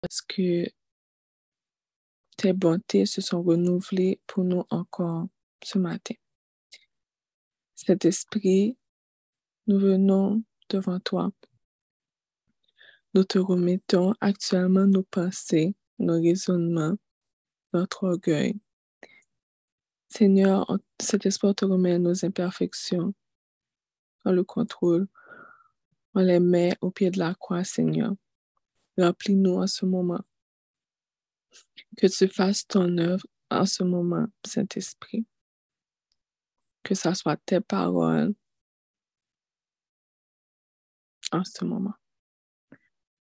parce que tes bontés se sont renouvelées pour nous encore ce matin. Cet esprit, nous venons devant toi. Nous te remettons actuellement nos pensées, nos raisonnements, notre orgueil. Seigneur, cet esprit te remet nos imperfections. On le contrôle. On les met au pied de la croix, Seigneur. Remplis-nous en ce moment. Que tu fasses ton œuvre en ce moment, Saint-Esprit. Que ce soit tes paroles en ce moment.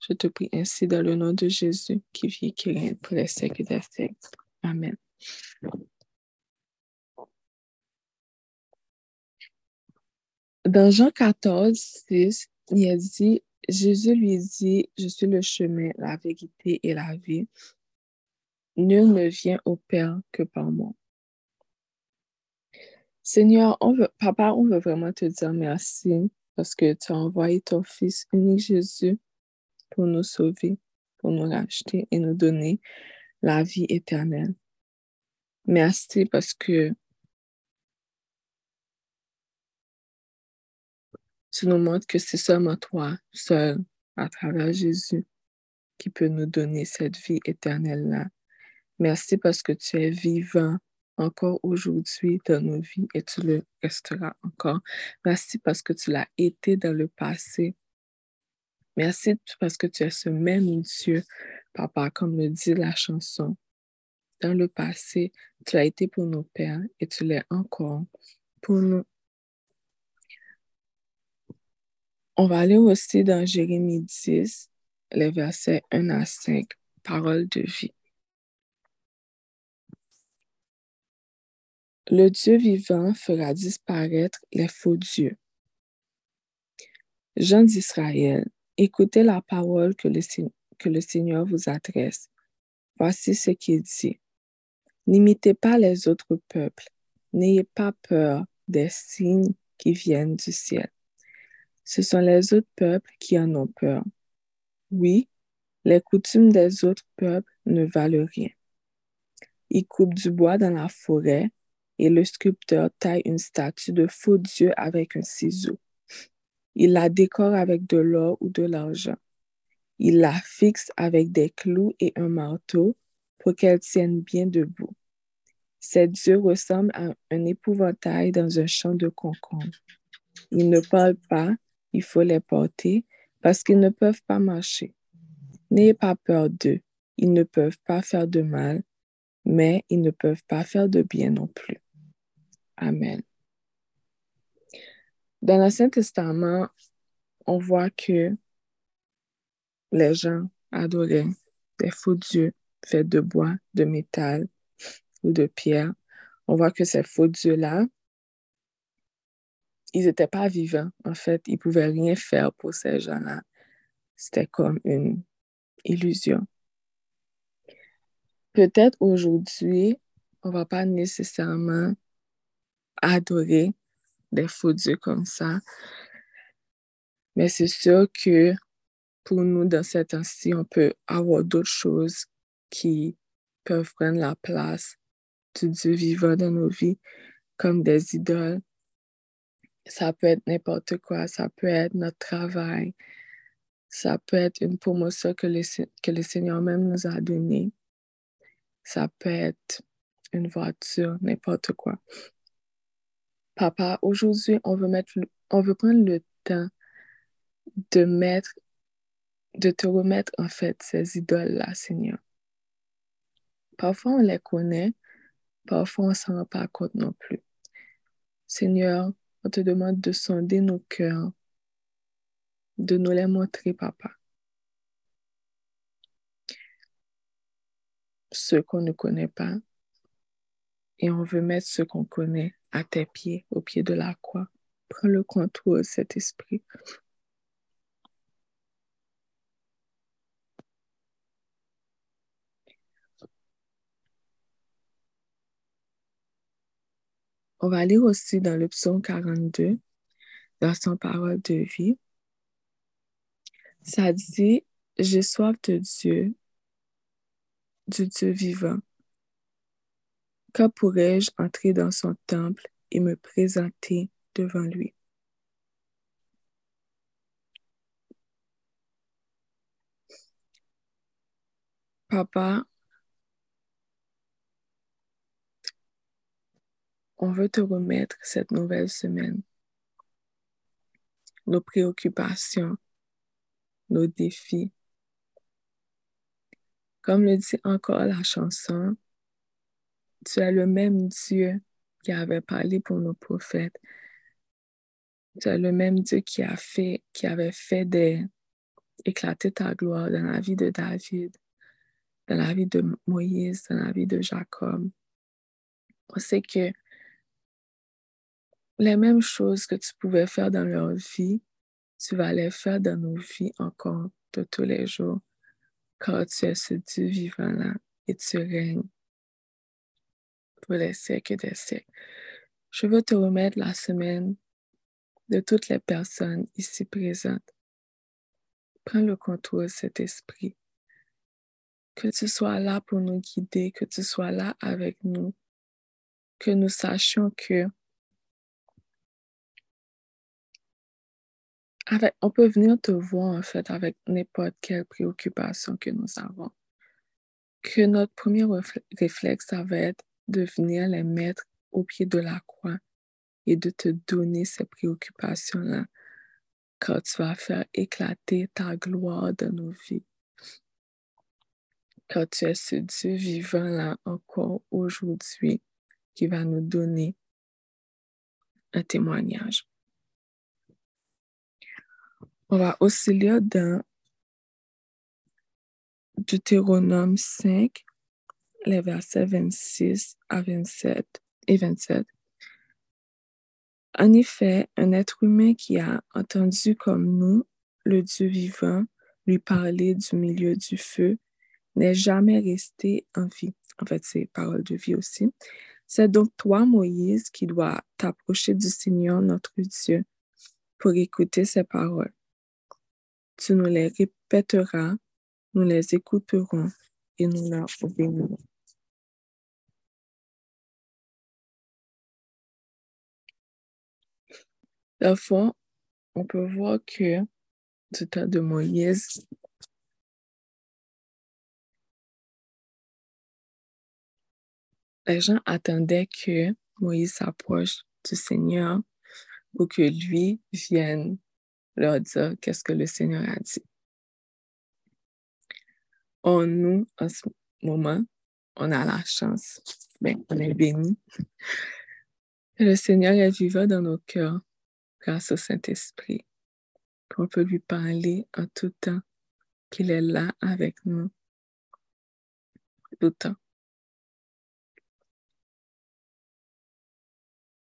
Je te prie ainsi dans le nom de Jésus qui vit qui règne pour les siècles des siècles. Amen. Dans Jean 14, 6, il a dit, Jésus lui dit, je suis le chemin, la vérité et la vie. Nul ne vient au Père que par moi. Seigneur, Papa, on veut vraiment te dire merci parce que tu as envoyé ton Fils unique Jésus pour nous sauver, pour nous racheter et nous donner la vie éternelle. Merci parce que tu nous montres que c'est seulement toi, seul, à travers Jésus, qui peut nous donner cette vie éternelle-là. Merci parce que tu es vivant encore aujourd'hui dans nos vies et tu le resteras encore. Merci parce que tu l'as été dans le passé. Merci parce que tu es ce même Dieu, Papa, comme le dit la chanson. Dans le passé, tu as été pour nos pères et tu l'es encore pour nous. On va aller aussi dans Jérémie 10, les versets 1 à 5, paroles de vie. Le Dieu vivant fera disparaître les faux dieux. Gens d'Israël, écoutez la parole que le, que le Seigneur vous adresse. Voici ce qu'il dit. N'imitez pas les autres peuples. N'ayez pas peur des signes qui viennent du ciel. Ce sont les autres peuples qui en ont peur. Oui, les coutumes des autres peuples ne valent rien. Ils coupent du bois dans la forêt et le sculpteur taille une statue de faux Dieu avec un ciseau. Il la décore avec de l'or ou de l'argent. Il la fixe avec des clous et un marteau pour qu'elle tienne bien debout. Ces dieux ressemblent à un épouvantail dans un champ de concombre. Ils ne parlent pas, il faut les porter parce qu'ils ne peuvent pas marcher. N'ayez pas peur d'eux, ils ne peuvent pas faire de mal, mais ils ne peuvent pas faire de bien non plus. Amen. Dans l'Ancien Testament, on voit que les gens adoraient des faux dieux faits de bois, de métal ou de pierre. On voit que ces faux dieux-là, ils n'étaient pas vivants. En fait, ils ne pouvaient rien faire pour ces gens-là. C'était comme une illusion. Peut-être aujourd'hui, on ne va pas nécessairement adorer des faux dieux comme ça. Mais c'est sûr que pour nous, dans cet temps-ci, on peut avoir d'autres choses qui peuvent prendre la place du Dieu vivant dans nos vies, comme des idoles. Ça peut être n'importe quoi, ça peut être notre travail, ça peut être une promotion que le, que le Seigneur même nous a donnée, ça peut être une voiture, n'importe quoi. Papa, aujourd'hui, on veut mettre, on veut prendre le temps de mettre, de te remettre en fait ces idoles-là, Seigneur. Parfois, on les connaît, parfois, on ne s'en rend pas compte non plus. Seigneur, on te demande de sonder nos cœurs, de nous les montrer, Papa. Ceux qu'on ne connaît pas, et on veut mettre ce qu'on connaît à tes pieds, au pied de la croix. Prends le contrôle, cet esprit. On va lire aussi dans le psaume 42, dans son parole de vie. Ça dit, j'ai soif de Dieu, du Dieu vivant. Quand pourrais-je entrer dans son temple et me présenter devant lui? Papa, on veut te remettre cette nouvelle semaine, nos préoccupations, nos défis. Comme le dit encore la chanson, tu es le même Dieu qui avait parlé pour nos prophètes. Tu es le même Dieu qui a fait, qui avait fait éclater ta gloire dans la vie de David, dans la vie de Moïse, dans la vie de Jacob. On sait que les mêmes choses que tu pouvais faire dans leur vie, tu vas les faire dans nos vies encore de tous les jours, car tu es ce Dieu vivant-là et tu règnes pour les siècles des siècles. Je veux te remettre la semaine de toutes les personnes ici présentes. Prends le contrôle de cet esprit. Que tu sois là pour nous guider, que tu sois là avec nous, que nous sachions que on peut venir te voir en fait avec n'importe quelle préoccupation que nous avons. Que notre premier réflexe, ça va être de venir les mettre au pied de la croix et de te donner ces préoccupations-là quand tu vas faire éclater ta gloire dans nos vies. Quand tu es ce Dieu vivant-là encore aujourd'hui qui va nous donner un témoignage. On va aussi lire dans Deutéronome 5, les versets 26 à 27 et 27. En effet, un être humain qui a entendu comme nous le Dieu vivant lui parler du milieu du feu n'est jamais resté en vie. En fait, c'est parole de vie aussi. C'est donc toi, Moïse, qui dois t'approcher du Seigneur, notre Dieu, pour écouter ses paroles. Tu nous les répéteras, nous les écouterons et nous leur obéirons. La fois, on peut voir que du temps de Moïse, les gens attendaient que Moïse s'approche du Seigneur pour que lui vienne leur dire qu'est-ce que le Seigneur a dit. On nous, en ce moment, on a la chance, ben, on est béni. Le Seigneur est vivant dans nos cœurs grâce au Saint-Esprit. On peut lui parler en tout temps, qu'il est là avec nous, tout temps.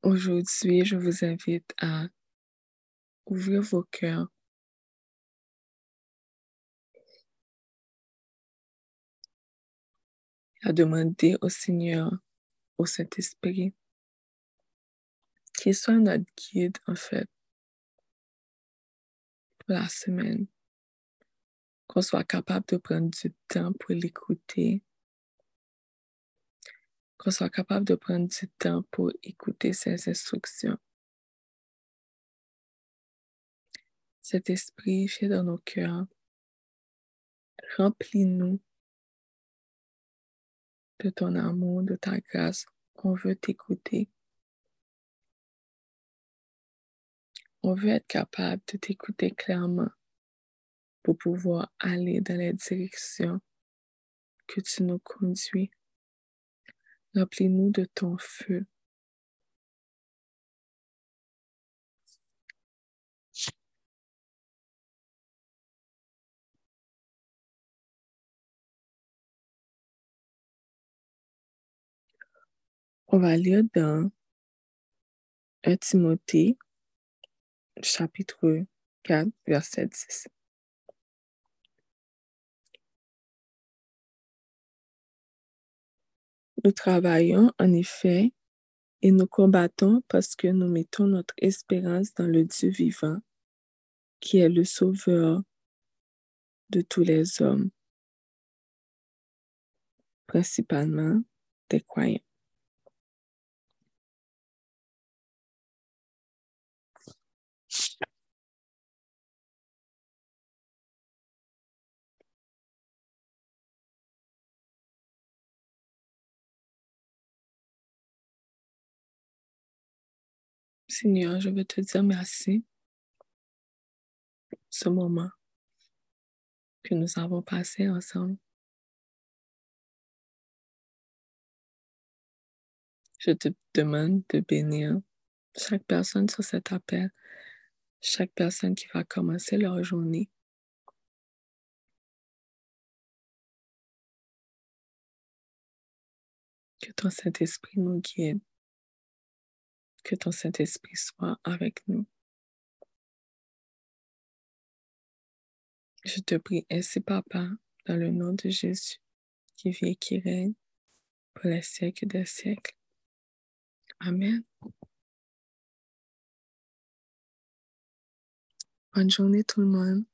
Aujourd'hui, je vous invite à ouvrir vos cœurs. À demander au Seigneur, au Saint-Esprit, qu'il soit notre guide, en fait, pour la semaine. Qu'on soit capable de prendre du temps pour l'écouter. Qu'on soit capable de prendre du temps pour écouter ses instructions. Cet esprit fait dans nos cœurs. Remplis-nous de ton amour, de ta grâce. On veut t'écouter. On veut être capable de t'écouter clairement pour pouvoir aller dans la direction que tu nous conduis. Remplis-nous de ton feu. On va lire dans 1 Timothée, chapitre 4, verset 10. Nous travaillons en effet et nous combattons parce que nous mettons notre espérance dans le Dieu vivant, qui est le Sauveur de tous les hommes. principalement des croyants. Seigneur, je veux te dire merci ce moment que nous avons passé ensemble. Je te demande de bénir chaque personne sur cet appel, chaque personne qui va commencer leur journée. Que ton Saint-Esprit nous guide. Que ton Saint-Esprit soit avec nous. Je te prie ainsi, Papa, dans le nom de Jésus, qui vit et qui règne pour les siècles des siècles. Amen. Bonne journée tout le monde.